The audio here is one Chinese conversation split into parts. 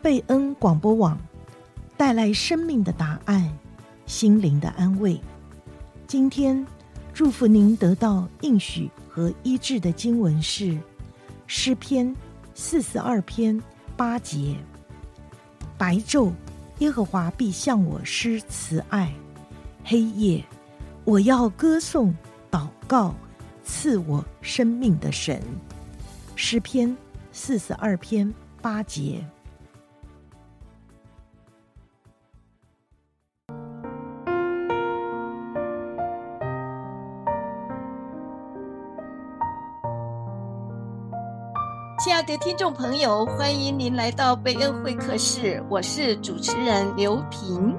贝恩广播网带来生命的答案，心灵的安慰。今天祝福您得到应许和医治的经文是诗篇四十二篇八节：白昼，耶和华必向我施慈爱；黑夜，我要歌颂祷告赐我生命的神。诗篇四十二篇八节。的听众朋友，欢迎您来到贝恩会客室，我是主持人刘平。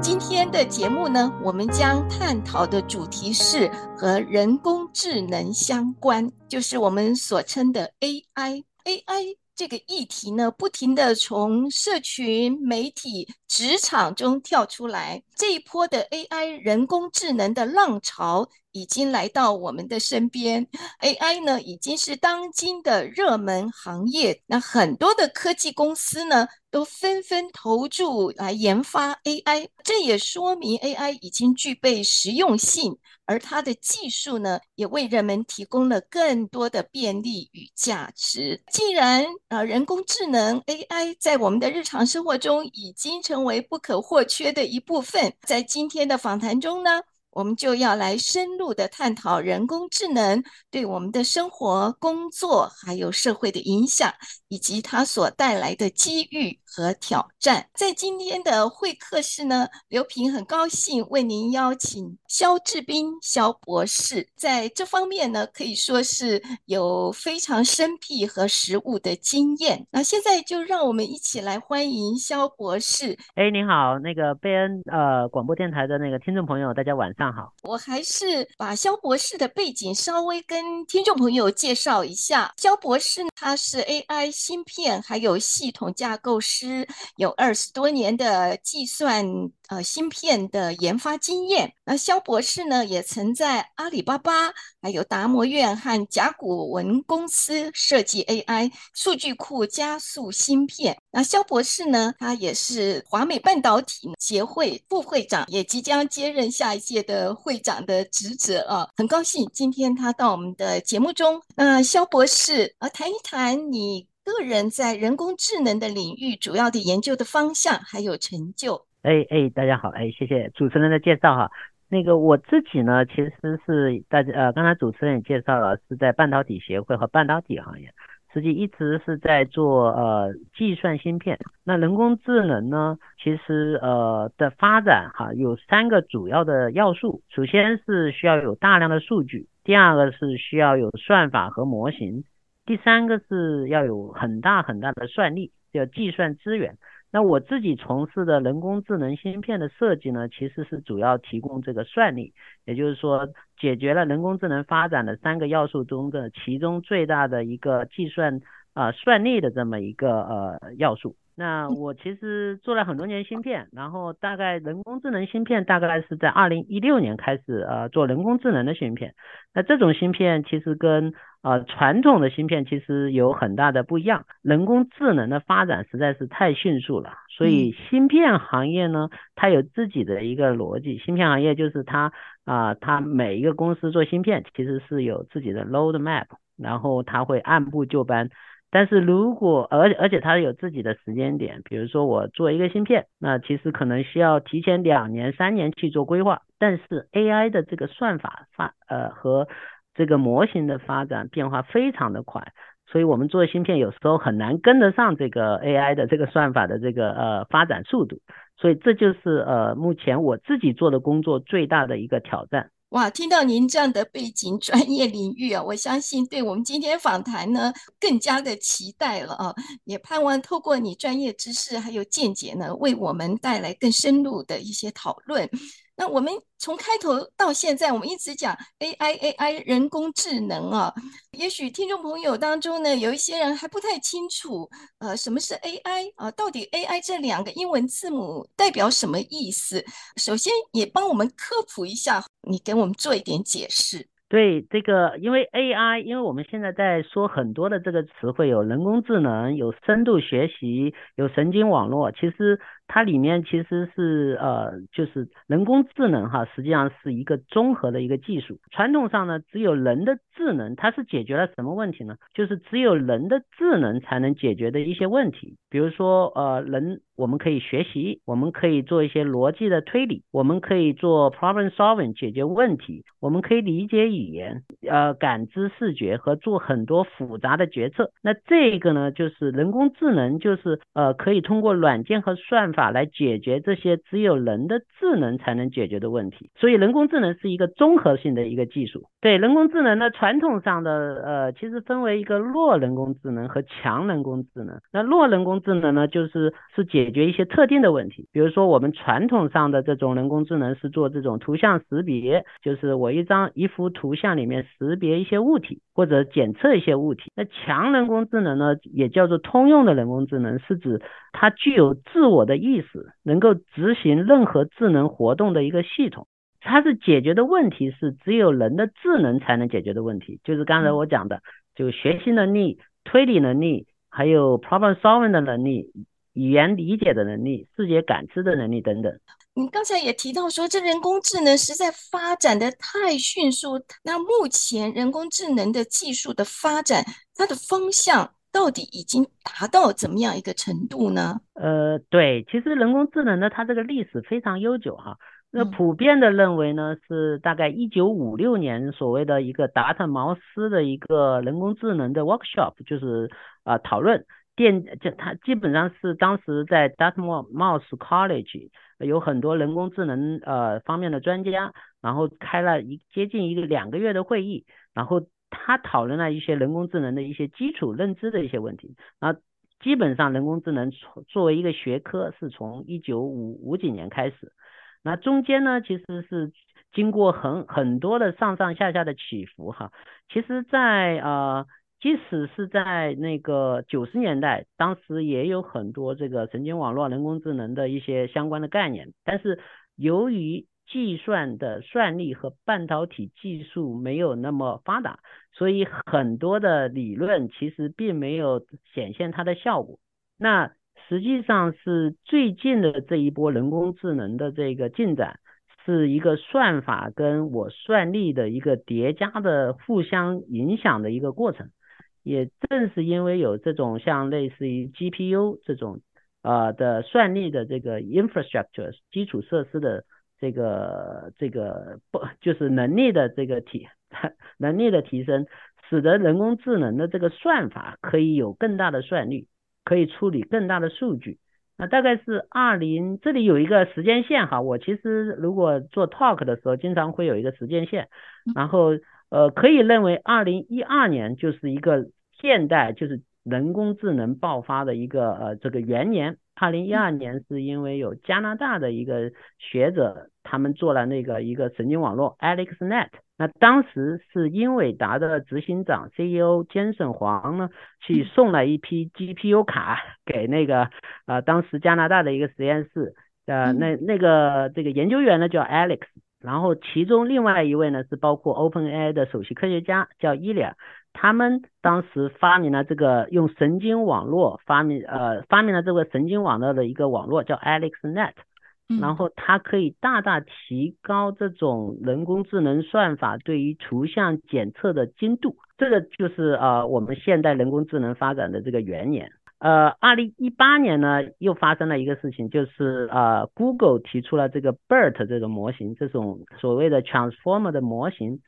今天的节目呢，我们将探讨的主题是和人工智能相关，就是我们所称的 AI。AI 这个议题呢，不停地从社群媒体、职场中跳出来，这一波的 AI 人工智能的浪潮。已经来到我们的身边，AI 呢已经是当今的热门行业。那很多的科技公司呢都纷纷投注来研发 AI，这也说明 AI 已经具备实用性，而它的技术呢也为人们提供了更多的便利与价值。既然呃人工智能 AI 在我们的日常生活中已经成为不可或缺的一部分，在今天的访谈中呢，我们就要来深入的探讨人工智能对我们的生活、工作还有社会的影响，以及它所带来的机遇和挑战。在今天的会客室呢，刘平很高兴为您邀请肖志斌肖博士，在这方面呢可以说是有非常生僻和实务的经验。那现在就让我们一起来欢迎肖博士。哎，您好，那个贝恩呃广播电台的那个听众朋友，大家晚上。好，我还是把肖博士的背景稍微跟听众朋友介绍一下。肖博士他是 AI 芯片还有系统架构师，有二十多年的计算呃芯片的研发经验。那肖博士呢，也曾在阿里巴巴、还有达摩院和甲骨文公司设计 AI 数据库加速芯片。那肖博士呢，他也是华美半导体协会副会长，也即将接任下一届的。会长的职责啊，很高兴今天他到我们的节目中。那肖博士，呃，谈一谈你个人在人工智能的领域主要的研究的方向还有成就。哎哎，大家好，哎，谢谢主持人的介绍哈。那个我自己呢，其实是大家呃，刚才主持人也介绍了，是在半导体协会和半导体行业。实际一直是在做呃计算芯片，那人工智能呢，其实呃的发展哈有三个主要的要素，首先是需要有大量的数据，第二个是需要有算法和模型，第三个是要有很大很大的算力，要计算资源。那我自己从事的人工智能芯片的设计呢，其实是主要提供这个算力，也就是说解决了人工智能发展的三个要素中的其中最大的一个计算啊、算力的这么一个呃要素。那我其实做了很多年芯片，然后大概人工智能芯片大概是在二零一六年开始呃做人工智能的芯片。那这种芯片其实跟呃，传统的芯片其实有很大的不一样，人工智能的发展实在是太迅速了，所以芯片行业呢，它有自己的一个逻辑。芯片行业就是它啊、呃，它每一个公司做芯片其实是有自己的 road map，然后它会按部就班。但是如果而而且它有自己的时间点，比如说我做一个芯片，那其实可能需要提前两年、三年去做规划。但是 AI 的这个算法发呃和这个模型的发展变化非常的快，所以我们做芯片有时候很难跟得上这个 AI 的这个算法的这个呃发展速度，所以这就是呃目前我自己做的工作最大的一个挑战。哇，听到您这样的背景 专业领域啊，我相信对我们今天访谈呢更加的期待了啊，也盼望透过你专业知识还有见解呢，为我们带来更深入的一些讨论。那我们从开头到现在，我们一直讲 AI AI 人工智能啊，也许听众朋友当中呢，有一些人还不太清楚，呃，什么是 AI 啊？到底 AI 这两个英文字母代表什么意思？首先也帮我们科普一下，你给我们做一点解释。对这个，因为 AI，因为我们现在在说很多的这个词汇，有人工智能，有深度学习，有神经网络，其实。它里面其实是呃，就是人工智能哈，实际上是一个综合的一个技术。传统上呢，只有人的智能，它是解决了什么问题呢？就是只有人的智能才能解决的一些问题。比如说呃，人我们可以学习，我们可以做一些逻辑的推理，我们可以做 problem solving 解决问题，我们可以理解语言，呃，感知视觉和做很多复杂的决策。那这个呢，就是人工智能，就是呃，可以通过软件和算法来解决这些只有人的智能才能解决的问题，所以人工智能是一个综合性的一个技术。对，人工智能呢，传统上的呃，其实分为一个弱人工智能和强人工智能。那弱人工智能呢，就是是解决一些特定的问题，比如说我们传统上的这种人工智能是做这种图像识别，就是我一张一幅图像里面识别一些物体或者检测一些物体。那强人工智能呢，也叫做通用的人工智能，是指它具有自我的意识，能够执行任何智能活动的一个系统。它是解决的问题是只有人的智能才能解决的问题，就是刚才我讲的，就学习能力、推理能力，还有 problem solving 的能力、语言理解的能力、视觉感知的能力等等。你刚才也提到说，这人工智能实在发展的太迅速。那目前人工智能的技术的发展，它的方向到底已经达到怎么样一个程度呢？呃，对，其实人工智能呢，它这个历史非常悠久哈。那普遍的认为呢，是大概一九五六年所谓的一个达特茅斯的一个人工智能的 workshop，就是啊、呃、讨论电，就它基本上是当时在 Dartmouth College 有很多人工智能呃方面的专家，然后开了一接近一个两个月的会议，然后。他讨论了一些人工智能的一些基础认知的一些问题，啊，基本上人工智能作为一个学科是从一九五五几年开始，那中间呢其实是经过很很多的上上下下的起伏哈，其实在呃即使是在那个九十年代，当时也有很多这个神经网络人工智能的一些相关的概念，但是由于计算的算力和半导体技术没有那么发达，所以很多的理论其实并没有显现它的效果。那实际上是最近的这一波人工智能的这个进展，是一个算法跟我算力的一个叠加的互相影响的一个过程。也正是因为有这种像类似于 GPU 这种呃的算力的这个 infrastructure 基础设施的。这个这个不就是能力的这个提 能力的提升，使得人工智能的这个算法可以有更大的算力，可以处理更大的数据。那大概是二零，这里有一个时间线哈。我其实如果做 talk 的时候，经常会有一个时间线，然后呃可以认为二零一二年就是一个现代就是人工智能爆发的一个呃这个元年。二零一二年是因为有加拿大的一个学者，他们做了那个一个神经网络 AlexNet。那当时是英伟达的执行长 CEO 詹森黄呢，去送了一批 GPU 卡给那个呃当时加拿大的一个实验室，呃那那个这个研究员呢叫 Alex，然后其中另外一位呢是包括 OpenAI 的首席科学家叫伊利亚。他们当时发明了这个用神经网络发明呃发明了这个神经网络的一个网络叫 AlexNet，然后它可以大大提高这种人工智能算法对于图像检测的精度，这个就是呃我们现代人工智能发展的这个元年。呃，二零一八年呢又发生了一个事情，就是呃 Google 提出了这个 BERT 这种模型，这种所谓的 Transformer 的模型。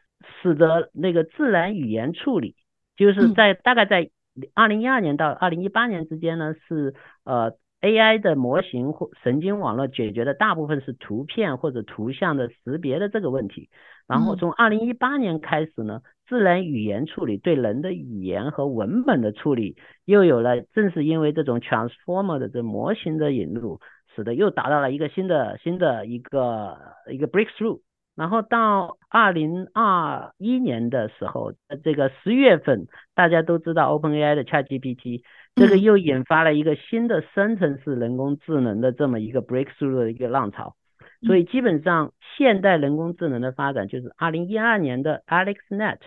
使得那个自然语言处理，就是在大概在二零一二年到二零一八年之间呢，是呃 AI 的模型或神经网络解决的大部分是图片或者图像的识别的这个问题。然后从二零一八年开始呢，自然语言处理对人的语言和文本的处理又有了，正是因为这种 transformer 的这模型的引入，使得又达到了一个新的新的一个一个 breakthrough。然后到二零二一年的时候，这个十月份，大家都知道 OpenAI 的 ChatGPT，这个又引发了一个新的生成式人工智能的这么一个 breakthrough 的一个浪潮。所以基本上现代人工智能的发展就是二零一二年的 AlexNet，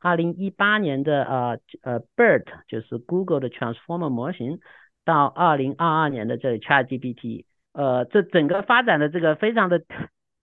二零一八年的呃呃 BERT 就是 Google 的 Transformer 模型，到二零二二年的这 ChatGPT，呃，这整个发展的这个非常的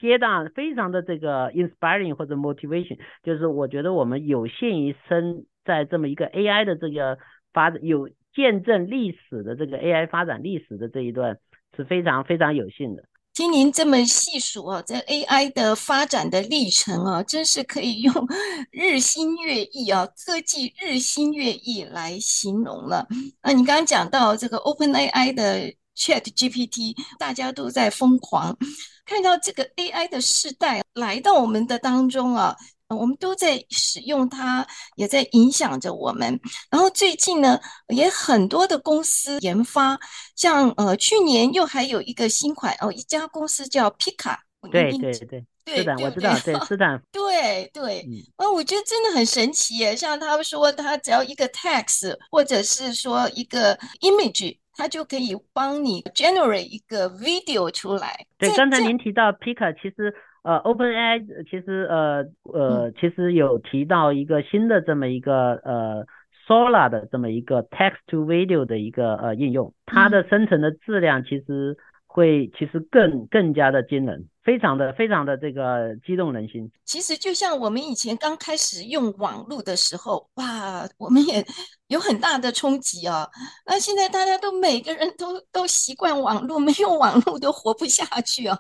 阶段，非常的这个 inspiring 或者 motivation，就是我觉得我们有幸一生在这么一个 AI 的这个发展有见证历史的这个 AI 发展历史的这一段是非常非常有幸的。听您这么细数啊，这 AI 的发展的历程啊，真是可以用 日新月异啊，科技日新月异来形容了。啊，你刚刚讲到这个 OpenAI 的 ChatGPT，大家都在疯狂，看到这个 AI 的世代来到我们的当中啊。我们都在使用它，也在影响着我们。然后最近呢，也很多的公司研发，像呃去年又还有一个新款哦，一家公司叫 Pika。对对对，对是的，我知道，对是的，对对。啊、嗯，我觉得真的很神奇耶！像他们说，他只要一个 text 或者是说一个 image，它就可以帮你 generate 一个 video 出来。对，刚才您提到 Pika，其实。呃，OpenAI 其实呃呃其实有提到一个新的这么一个呃 Sora 的这么一个 Text to Video 的一个呃应用，它的生成的质量其实会其实更更加的惊人。非常的非常的这个激动人心。其实就像我们以前刚开始用网络的时候，哇，我们也有很大的冲击啊。那现在大家都每个人都都习惯网络，没有网络都活不下去啊。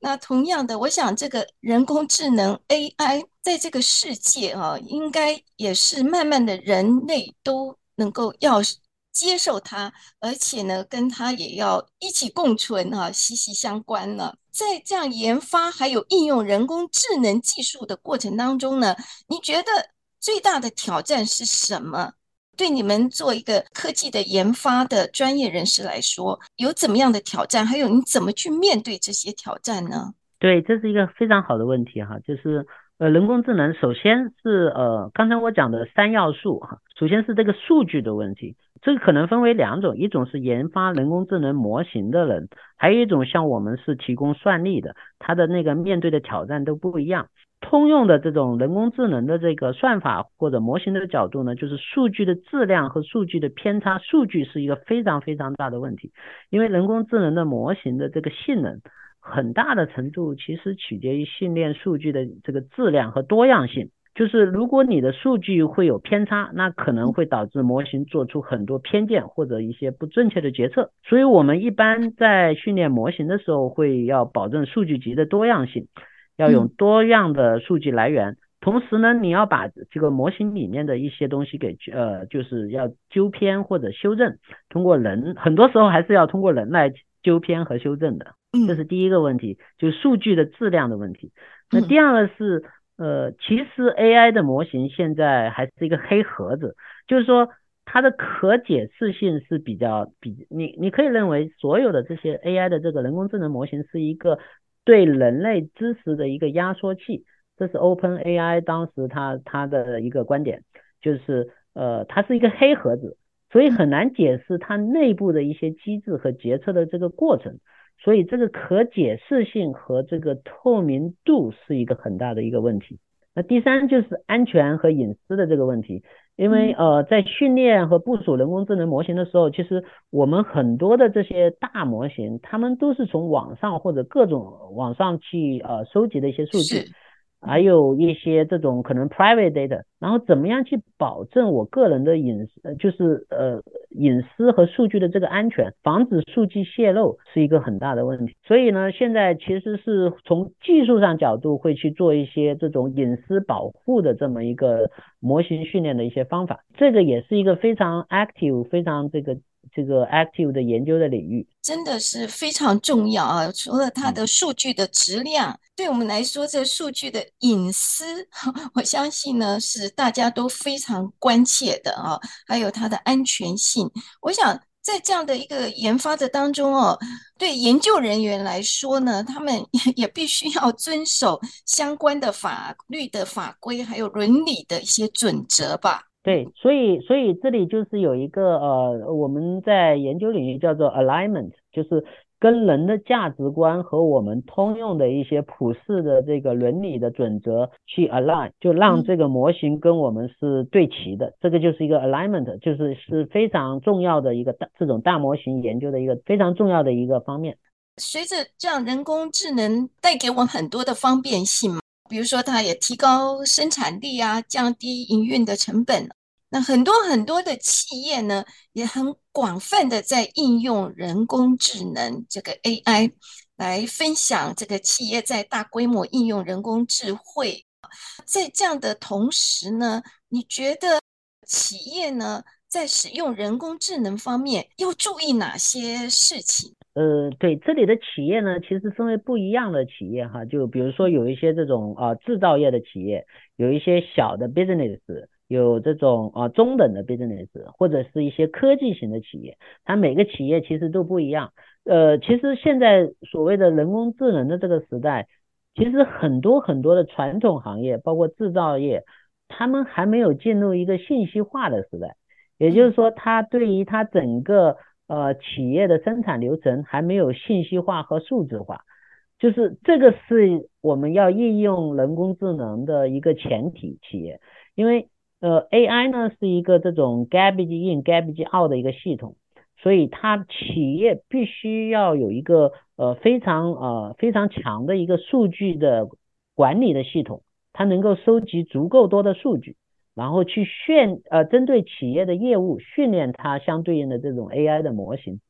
那同样的，我想这个人工智能 AI 在这个世界啊，应该也是慢慢的人类都能够要。接受它，而且呢，跟它也要一起共存啊，息息相关了。在这样研发还有应用人工智能技术的过程当中呢，你觉得最大的挑战是什么？对你们做一个科技的研发的专业人士来说，有怎么样的挑战？还有你怎么去面对这些挑战呢？对，这是一个非常好的问题哈，就是呃，人工智能首先是呃，刚才我讲的三要素哈，首先是这个数据的问题。这个可能分为两种，一种是研发人工智能模型的人，还有一种像我们是提供算力的，他的那个面对的挑战都不一样。通用的这种人工智能的这个算法或者模型的角度呢，就是数据的质量和数据的偏差，数据是一个非常非常大的问题，因为人工智能的模型的这个性能，很大的程度其实取决于训练数据的这个质量和多样性。就是如果你的数据会有偏差，那可能会导致模型做出很多偏见或者一些不正确的决策。所以我们一般在训练模型的时候，会要保证数据集的多样性，要用多样的数据来源。同时呢，你要把这个模型里面的一些东西给呃，就是要纠偏或者修正。通过人，很多时候还是要通过人来纠偏和修正的。这是第一个问题，就是数据的质量的问题。那第二个是。呃，其实 AI 的模型现在还是一个黑盒子，就是说它的可解释性是比较比你你可以认为所有的这些 AI 的这个人工智能模型是一个对人类知识的一个压缩器，这是 OpenAI 当时它它的一个观点，就是呃它是一个黑盒子，所以很难解释它内部的一些机制和决策的这个过程。所以这个可解释性和这个透明度是一个很大的一个问题。那第三就是安全和隐私的这个问题，因为呃在训练和部署人工智能模型的时候，其实我们很多的这些大模型，他们都是从网上或者各种网上去呃收集的一些数据。还有一些这种可能 private data，然后怎么样去保证我个人的隐私，就是呃隐私和数据的这个安全，防止数据泄露是一个很大的问题。所以呢，现在其实是从技术上角度会去做一些这种隐私保护的这么一个模型训练的一些方法，这个也是一个非常 active、非常这个。这个 active 的研究的领域真的是非常重要啊！除了它的数据的质量，嗯、对我们来说，这数据的隐私，我相信呢是大家都非常关切的啊。还有它的安全性，我想在这样的一个研发的当中哦，对研究人员来说呢，他们也 必须要遵守相关的法律的法规，还有伦理的一些准则吧。对，所以所以这里就是有一个呃，我们在研究领域叫做 alignment，就是跟人的价值观和我们通用的一些普世的这个伦理的准则去 align，就让这个模型跟我们是对齐的，这个就是一个 alignment，就是是非常重要的一个大这种大模型研究的一个非常重要的一个方面。随着这样人工智能带给我们很多的方便性嘛，比如说它也提高生产力啊，降低营运的成本。那很多很多的企业呢，也很广泛的在应用人工智能这个 AI 来分享这个企业在大规模应用人工智慧。在这样的同时呢，你觉得企业呢在使用人工智能方面要注意哪些事情？呃，对，这里的企业呢，其实分为不一样的企业哈，就比如说有一些这种啊制造业的企业，有一些小的 business。有这种啊中等的 business 或者是一些科技型的企业，它每个企业其实都不一样。呃，其实现在所谓的人工智能的这个时代，其实很多很多的传统行业，包括制造业，他们还没有进入一个信息化的时代。也就是说，它对于它整个呃企业的生产流程还没有信息化和数字化，就是这个是我们要应用人工智能的一个前提。企业因为呃，AI 呢是一个这种 garbage in garbage out 的一个系统，所以它企业必须要有一个呃非常呃非常强的一个数据的管理的系统，它能够收集足够多的数据，然后去训呃针对企业的业务训练它相对应的这种 AI 的模型。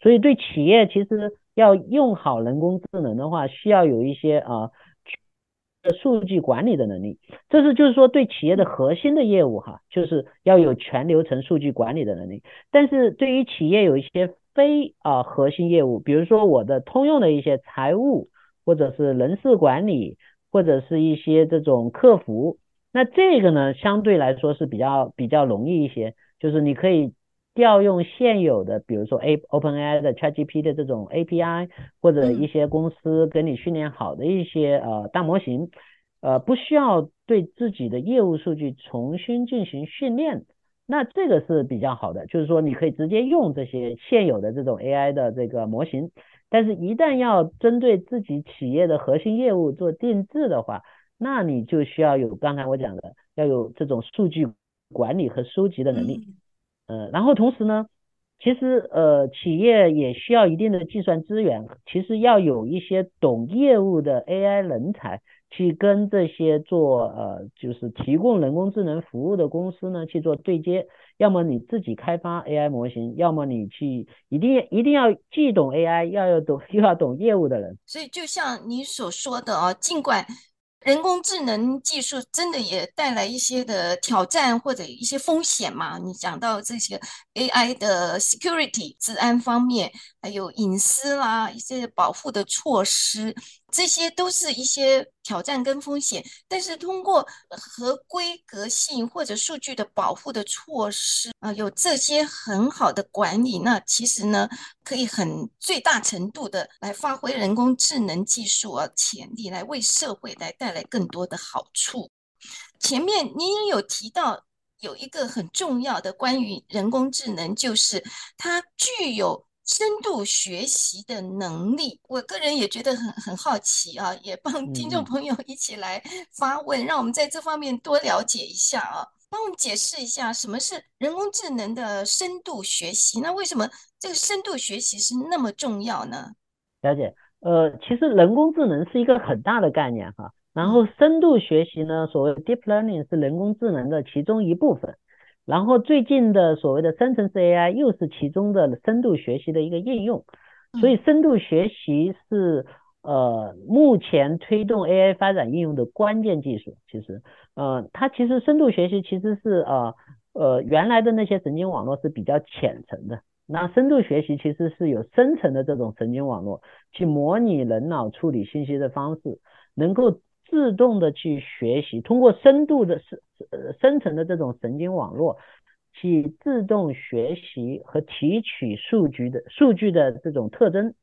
所以对企业其实要用好人工智能的话，需要有一些啊。呃数据管理的能力，这是就是说对企业的核心的业务哈，就是要有全流程数据管理的能力。但是对于企业有一些非啊核心业务，比如说我的通用的一些财务，或者是人事管理，或者是一些这种客服，那这个呢相对来说是比较比较容易一些，就是你可以。调用现有的，比如说 A OpenAI 的 ChatGPT 的这种 API，或者一些公司给你训练好的一些呃大模型，呃不需要对自己的业务数据重新进行训练，那这个是比较好的，就是说你可以直接用这些现有的这种 AI 的这个模型，但是一旦要针对自己企业的核心业务做定制的话，那你就需要有刚才我讲的要有这种数据管理和收集的能力。呃，然后同时呢，其实呃，企业也需要一定的计算资源，其实要有一些懂业务的 AI 人才去跟这些做呃，就是提供人工智能服务的公司呢去做对接，要么你自己开发 AI 模型，要么你去一定一定要既懂 AI，要要懂又要懂业务的人。所以就像你所说的哦，尽管。人工智能技术真的也带来一些的挑战或者一些风险嘛？你讲到这些 AI 的 security 治安方面，还有隐私啦，一些保护的措施。这些都是一些挑战跟风险，但是通过合规格性或者数据的保护的措施啊，有这些很好的管理，那其实呢，可以很最大程度的来发挥人工智能技术啊潜力，来为社会来带来更多的好处。前面您也有提到有一个很重要的关于人工智能，就是它具有。深度学习的能力，我个人也觉得很很好奇啊，也帮听众朋友一起来发问，嗯、让我们在这方面多了解一下啊。帮我们解释一下什么是人工智能的深度学习？那为什么这个深度学习是那么重要呢？了解，呃，其实人工智能是一个很大的概念哈，然后深度学习呢，所谓 deep learning 是人工智能的其中一部分。然后最近的所谓的生成式 AI 又是其中的深度学习的一个应用，所以深度学习是呃目前推动 AI 发展应用的关键技术。其实，呃，它其实深度学习其实是呃呃原来的那些神经网络是比较浅层的，那深度学习其实是有深层的这种神经网络去模拟人脑处理信息的方式，能够。自动的去学习，通过深度的深呃深层的这种神经网络，去自动学习和提取数据的数据的这种特征。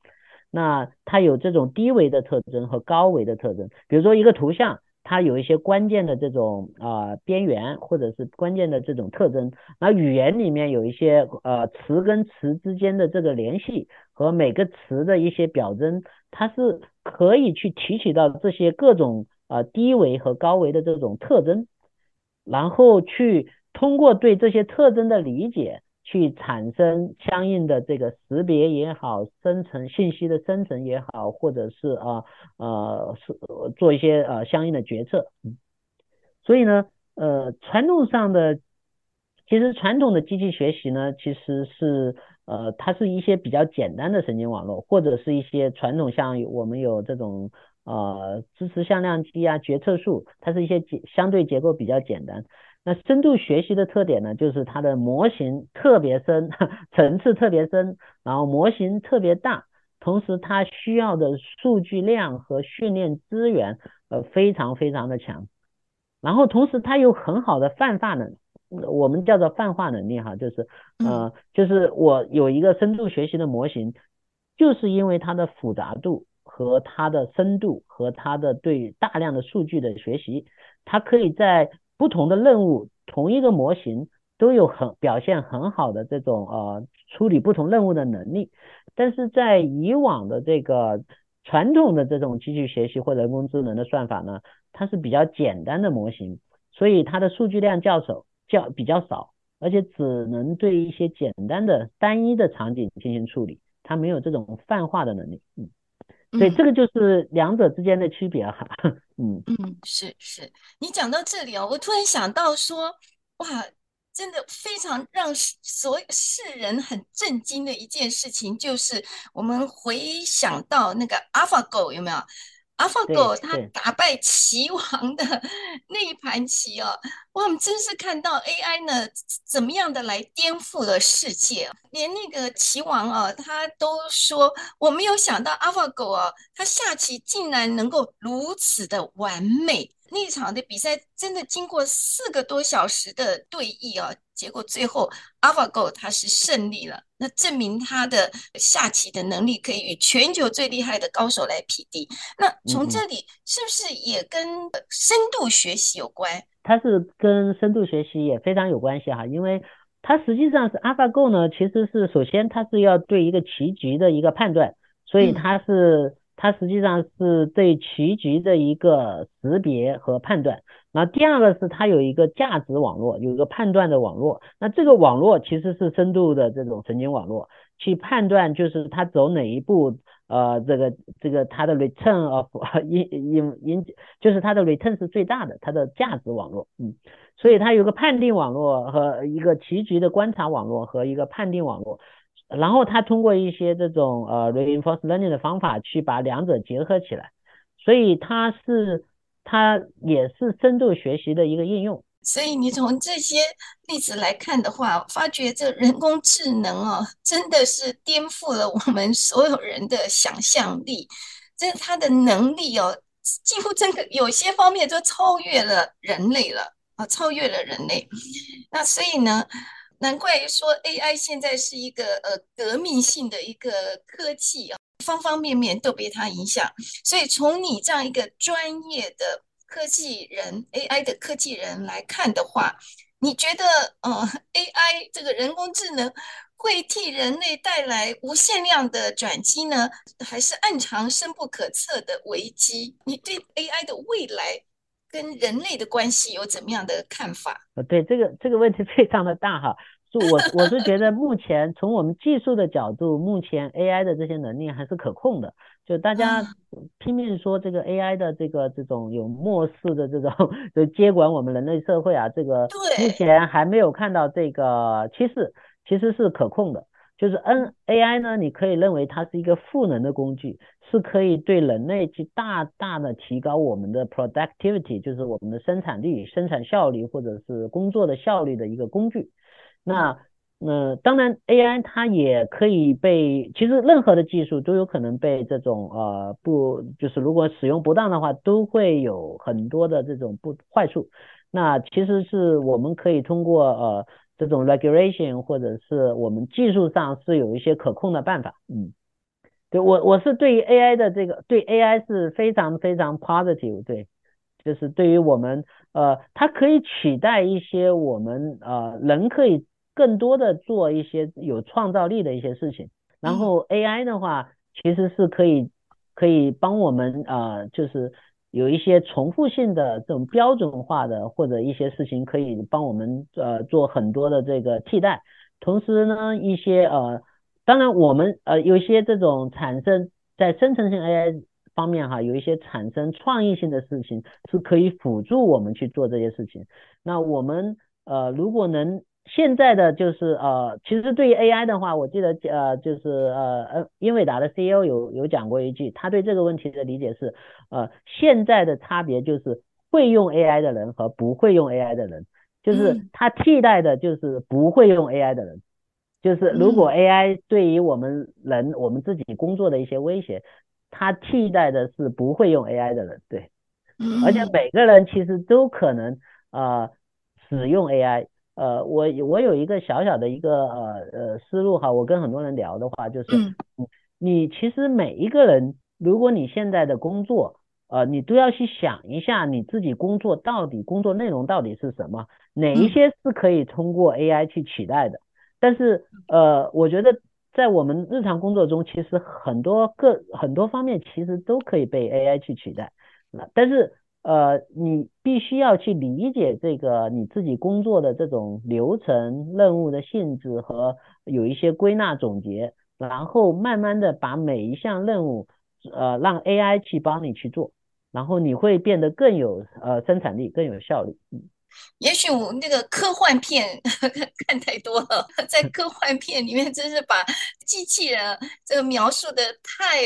那它有这种低维的特征和高维的特征。比如说一个图像，它有一些关键的这种啊、边缘，或者是关键的这种特征。那语言里面有一些呃词跟词之间的这个联系和每个词的一些表征，它是可以去提取到这些各种啊、低维和高维的这种特征，然后去通过对这些特征的理解。去产生相应的这个识别也好，生成信息的生成也好，或者是啊呃是做一些呃相应的决策。嗯，所以呢，呃，传统上的其实传统的机器学习呢，其实是呃它是一些比较简单的神经网络，或者是一些传统像我们有这种呃支持向量机啊、决策树，它是一些结相对结构比较简单。那深度学习的特点呢，就是它的模型特别深，层次特别深，然后模型特别大，同时它需要的数据量和训练资源呃非常非常的强，然后同时它有很好的泛化能，我们叫做泛化能力哈，就是呃就是我有一个深度学习的模型，就是因为它的复杂度和它的深度和它的对大量的数据的学习，它可以在不同的任务，同一个模型都有很表现很好的这种呃处理不同任务的能力，但是在以往的这个传统的这种机器学习或人工智能的算法呢，它是比较简单的模型，所以它的数据量较少，较比较少，而且只能对一些简单的单一的场景进行处理，它没有这种泛化的能力，嗯。对，这个就是两者之间的区别哈，嗯。嗯，是是，你讲到这里哦，我突然想到说，哇，真的非常让所有世人很震惊的一件事情，就是我们回想到那个 AlphaGo 有没有？AlphaGo 它打败棋王的 那一盘棋哦，哇，我们真是看到 AI 呢怎么样的来颠覆了世界，连那个棋王啊，他都说我没有想到 AlphaGo 啊，他下棋竟然能够如此的完美。那场的比赛真的经过四个多小时的对弈啊，结果最后 AlphaGo 他是胜利了，那证明它的下棋的能力可以与全球最厉害的高手来匹敌。那从这里是不是也跟深度学习有关？它是跟深度学习也非常有关系哈，因为它实际上是 AlphaGo 呢，其实是首先它是要对一个棋局的一个判断，所以它是。它实际上是对棋局的一个识别和判断，然后第二个是它有一个价值网络，有一个判断的网络。那这个网络其实是深度的这种神经网络，去判断就是它走哪一步，呃，这个这个它的 return of in in in 就是它的 return 是最大的，它的价值网络，嗯，所以它有个判定网络和一个棋局的观察网络和一个判定网络。然后他通过一些这种呃 reinforced learning 的方法去把两者结合起来，所以它是它也是深度学习的一个应用。所以你从这些例子来看的话，发觉这人工智能啊，真的是颠覆了我们所有人的想象力。这它的能力哦，几乎真的有些方面都超越了人类了啊，超越了人类。那所以呢？难怪说 AI 现在是一个呃革命性的一个科技啊，方方面面都被它影响。所以从你这样一个专业的科技人，AI 的科技人来看的话，你觉得呃 AI 这个人工智能会替人类带来无限量的转机呢，还是暗藏深不可测的危机？你对 AI 的未来跟人类的关系有怎么样的看法？呃，对，这个这个问题 非常的大哈。就我我是觉得目前从我们技术的角度，目前 AI 的这些能力还是可控的。就大家拼命说这个 AI 的这个这种有末世的这种就接管我们人类社会啊，这个目前还没有看到这个趋势，其实是可控的。就是 N AI 呢，你可以认为它是一个赋能的工具，是可以对人类去大大的提高我们的 productivity，就是我们的生产力、生产效率或者是工作的效率的一个工具。那那当然，AI 它也可以被，其实任何的技术都有可能被这种呃不，就是如果使用不当的话，都会有很多的这种不坏处。那其实是我们可以通过呃这种 regulation 或者是我们技术上是有一些可控的办法。嗯，对，我我是对于 AI 的这个对 AI 是非常非常 positive，对。就是对于我们呃，它可以取代一些我们呃人可以更多的做一些有创造力的一些事情。然后 AI 的话，其实是可以可以帮我们呃，就是有一些重复性的这种标准化的或者一些事情可以帮我们呃做很多的这个替代。同时呢，一些呃，当然我们呃有一些这种产生在生成性 AI。方面哈，有一些产生创意性的事情是可以辅助我们去做这些事情。那我们呃，如果能现在的就是呃，其实对于 AI 的话，我记得呃，就是呃呃，英伟达的 CEO 有有讲过一句，他对这个问题的理解是呃，现在的差别就是会用 AI 的人和不会用 AI 的人，就是他替代的就是不会用 AI 的人，就是如果 AI 对于我们人我们自己工作的一些威胁。它替代的是不会用 AI 的人，对，而且每个人其实都可能呃使用 AI，呃，我我有一个小小的一个呃呃思路哈，我跟很多人聊的话就是，你其实每一个人，如果你现在的工作，呃，你都要去想一下你自己工作到底工作内容到底是什么，哪一些是可以通过 AI 去取代的，但是呃，我觉得。在我们日常工作中，其实很多个很多方面其实都可以被 AI 去取代。那但是呃，你必须要去理解这个你自己工作的这种流程、任务的性质和有一些归纳总结，然后慢慢的把每一项任务呃让 AI 去帮你去做，然后你会变得更有呃生产力、更有效率。嗯。也许我那个科幻片呵呵 看太多了，在科幻片里面真是把机器人这个描述的太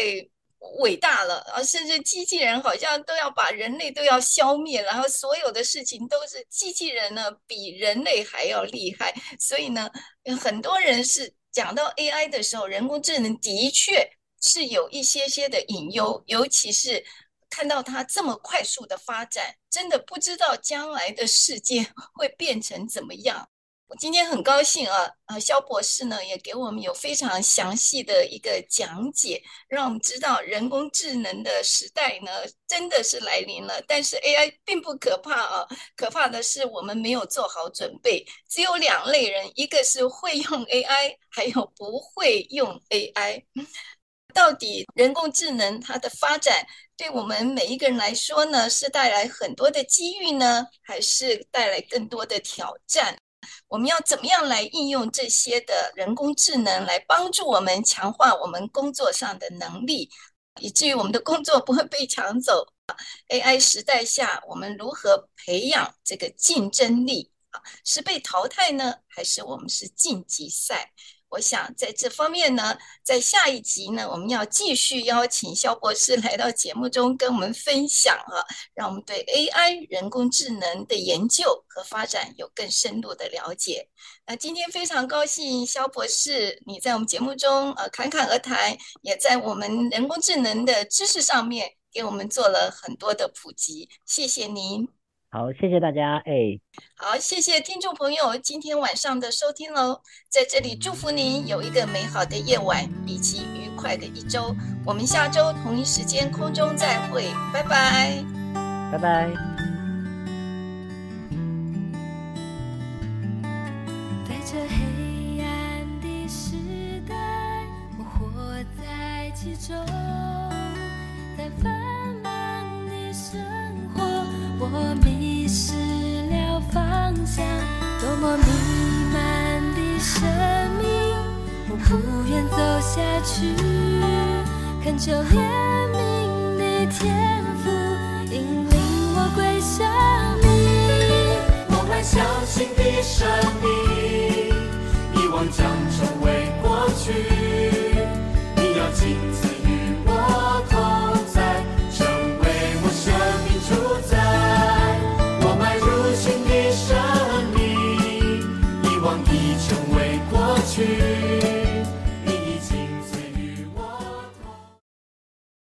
伟大了啊，甚至机器人好像都要把人类都要消灭，然后所有的事情都是机器人呢比人类还要厉害，所以呢，很多人是讲到 AI 的时候，人工智能的确是有一些些的隐忧，尤其是。看到它这么快速的发展，真的不知道将来的世界会变成怎么样。今天很高兴啊，呃，肖博士呢也给我们有非常详细的一个讲解，让我们知道人工智能的时代呢真的是来临了。但是 AI 并不可怕啊，可怕的是我们没有做好准备。只有两类人，一个是会用 AI，还有不会用 AI。到底人工智能它的发展对我们每一个人来说呢，是带来很多的机遇呢，还是带来更多的挑战？我们要怎么样来应用这些的人工智能来帮助我们强化我们工作上的能力，以至于我们的工作不会被抢走？AI 时代下，我们如何培养这个竞争力啊？是被淘汰呢，还是我们是晋级赛？我想在这方面呢，在下一集呢，我们要继续邀请肖博士来到节目中跟我们分享啊，让我们对 AI 人工智能的研究和发展有更深入的了解。那今天非常高兴，肖博士你在我们节目中呃侃侃而谈，也在我们人工智能的知识上面给我们做了很多的普及，谢谢您。好，谢谢大家。哎，好，谢谢听众朋友今天晚上的收听喽。在这里祝福您有一个美好的夜晚以及愉快的一周。我们下周同一时间空中再会，拜拜，拜拜。在这下去。恳求怜悯的天父，引领我归向你。我们相信的神，